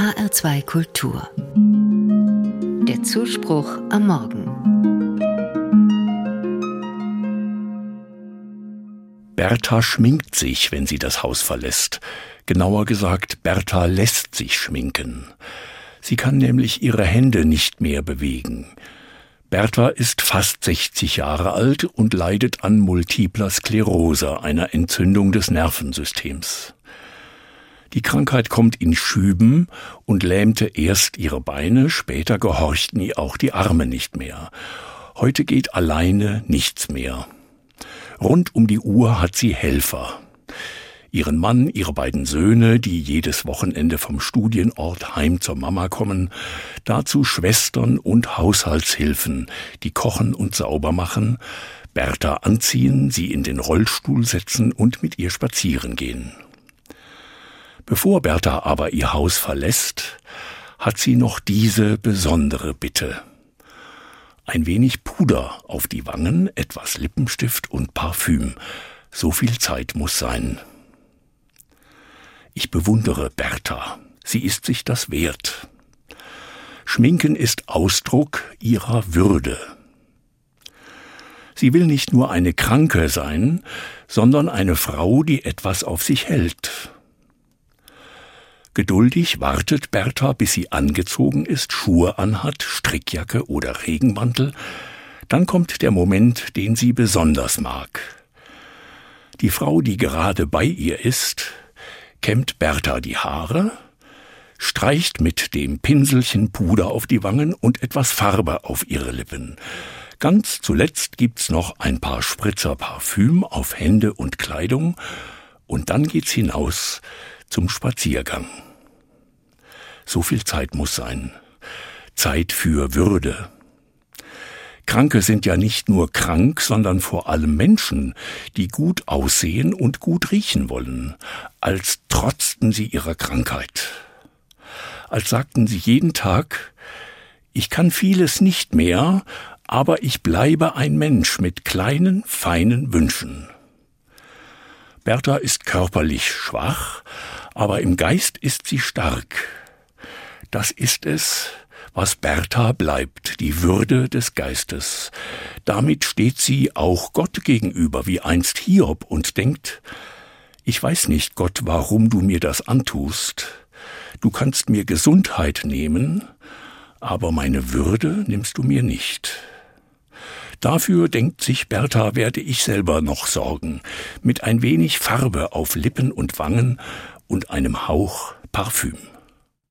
HR2 Kultur. Der Zuspruch am Morgen. Bertha schminkt sich, wenn sie das Haus verlässt. Genauer gesagt, Bertha lässt sich schminken. Sie kann nämlich ihre Hände nicht mehr bewegen. Bertha ist fast 60 Jahre alt und leidet an multipler Sklerose, einer Entzündung des Nervensystems. Die Krankheit kommt in Schüben und lähmte erst ihre Beine, später gehorchten ihr auch die Arme nicht mehr. Heute geht alleine nichts mehr. Rund um die Uhr hat sie Helfer ihren Mann, ihre beiden Söhne, die jedes Wochenende vom Studienort heim zur Mama kommen, dazu Schwestern und Haushaltshilfen, die kochen und sauber machen, Bertha anziehen, sie in den Rollstuhl setzen und mit ihr spazieren gehen. Bevor Bertha aber ihr Haus verlässt, hat sie noch diese besondere Bitte. Ein wenig Puder auf die Wangen, etwas Lippenstift und Parfüm. So viel Zeit muss sein. Ich bewundere Bertha. Sie ist sich das wert. Schminken ist Ausdruck ihrer Würde. Sie will nicht nur eine Kranke sein, sondern eine Frau, die etwas auf sich hält. Geduldig wartet Bertha, bis sie angezogen ist, Schuhe anhat, Strickjacke oder Regenmantel. Dann kommt der Moment, den sie besonders mag. Die Frau, die gerade bei ihr ist, kämmt Bertha die Haare, streicht mit dem Pinselchen Puder auf die Wangen und etwas Farbe auf ihre Lippen. Ganz zuletzt gibt's noch ein paar Spritzer Parfüm auf Hände und Kleidung und dann geht's hinaus zum Spaziergang. So viel Zeit muss sein. Zeit für Würde. Kranke sind ja nicht nur krank, sondern vor allem Menschen, die gut aussehen und gut riechen wollen, als trotzten sie ihrer Krankheit. Als sagten sie jeden Tag, ich kann vieles nicht mehr, aber ich bleibe ein Mensch mit kleinen, feinen Wünschen. Bertha ist körperlich schwach, aber im Geist ist sie stark. Das ist es, was Bertha bleibt, die Würde des Geistes. Damit steht sie auch Gott gegenüber, wie einst Hiob, und denkt, ich weiß nicht, Gott, warum du mir das antust. Du kannst mir Gesundheit nehmen, aber meine Würde nimmst du mir nicht. Dafür, denkt sich Bertha, werde ich selber noch sorgen, mit ein wenig Farbe auf Lippen und Wangen und einem Hauch Parfüm.